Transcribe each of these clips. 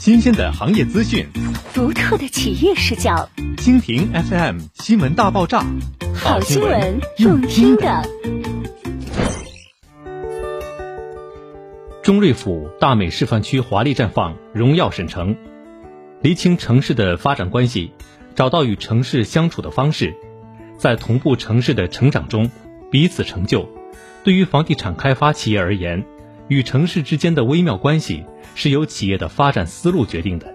新鲜的行业资讯，独特的企业视角。蜻蜓 FM 新闻大爆炸，好新闻，用听的。中瑞府大美示范区华丽绽放，荣耀沈城。厘清城市的发展关系，找到与城市相处的方式，在同步城市的成长中彼此成就。对于房地产开发企业而言，与城市之间的微妙关系是由企业的发展思路决定的。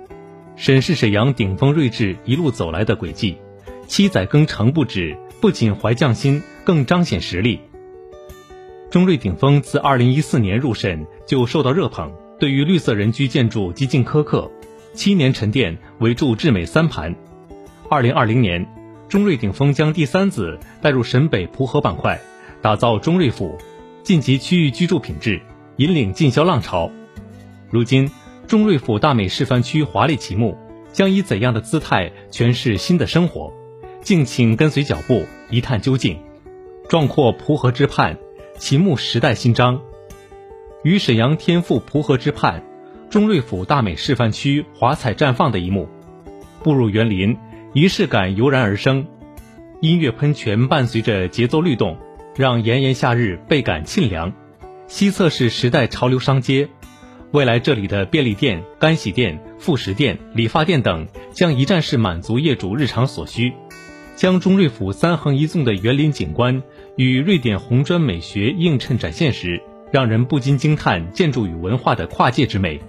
审视沈阳顶峰睿智一路走来的轨迹，七载耕成不止，不仅怀匠心，更彰显实力。中瑞顶峰自2014年入审就受到热捧，对于绿色人居建筑极尽苛刻。七年沉淀，围住智美三盘。二零二零年，中瑞顶峰将第三子带入沈北蒲河板块，打造中瑞府，晋级区域居住品质，引领进销浪潮。如今，中瑞府大美示范区华丽启幕，将以怎样的姿态诠释新的生活？敬请跟随脚步一探究竟。壮阔蒲河之畔，启幕时代新章。与沈阳天赋蒲河之畔。中瑞府大美示范区华彩绽放的一幕，步入园林，仪式感油然而生。音乐喷泉伴随着节奏律动，让炎炎夏日倍感沁凉。西侧是时代潮流商街，未来这里的便利店、干洗店、副食店、理发店等将一站式满足业主日常所需，将中瑞府三横一纵的园林景观与瑞典红砖美学映衬展现时，让人不禁惊叹建筑与文化的跨界之美。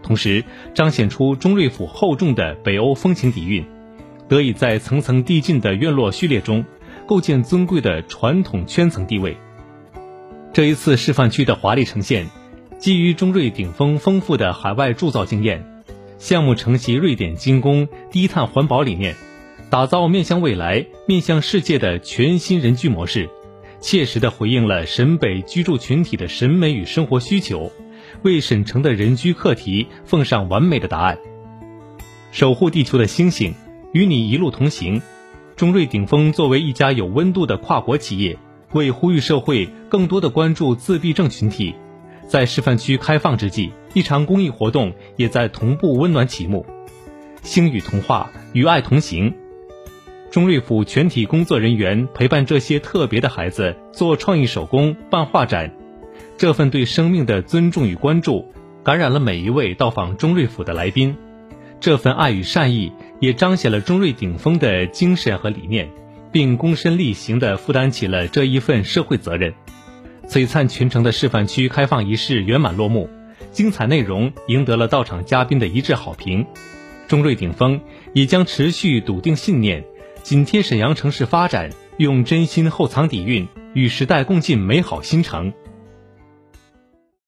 同时，彰显出中瑞府厚重的北欧风情底蕴，得以在层层递进的院落序列中，构建尊贵的传统圈层地位。这一次示范区的华丽呈现，基于中瑞顶峰丰富的海外铸造经验，项目承袭瑞典精工低碳环保理念，打造面向未来、面向世界的全新人居模式，切实地回应了沈北居住群体的审美与生活需求。为沈城的人居课题奉上完美的答案。守护地球的星星，与你一路同行。中瑞顶峰作为一家有温度的跨国企业，为呼吁社会更多的关注自闭症群体，在示范区开放之际，一场公益活动也在同步温暖启幕。星语童话，与爱同行。中瑞府全体工作人员陪伴这些特别的孩子做创意手工、办画展。这份对生命的尊重与关注，感染了每一位到访中瑞府的来宾。这份爱与善意，也彰显了中瑞顶峰的精神和理念，并躬身力行地负担起了这一份社会责任。璀璨群城的示范区开放仪式圆满落幕，精彩内容赢得了到场嘉宾的一致好评。中瑞鼎峰也将持续笃定信念，紧贴沈阳城市发展，用真心厚藏底蕴，与时代共进美好新城。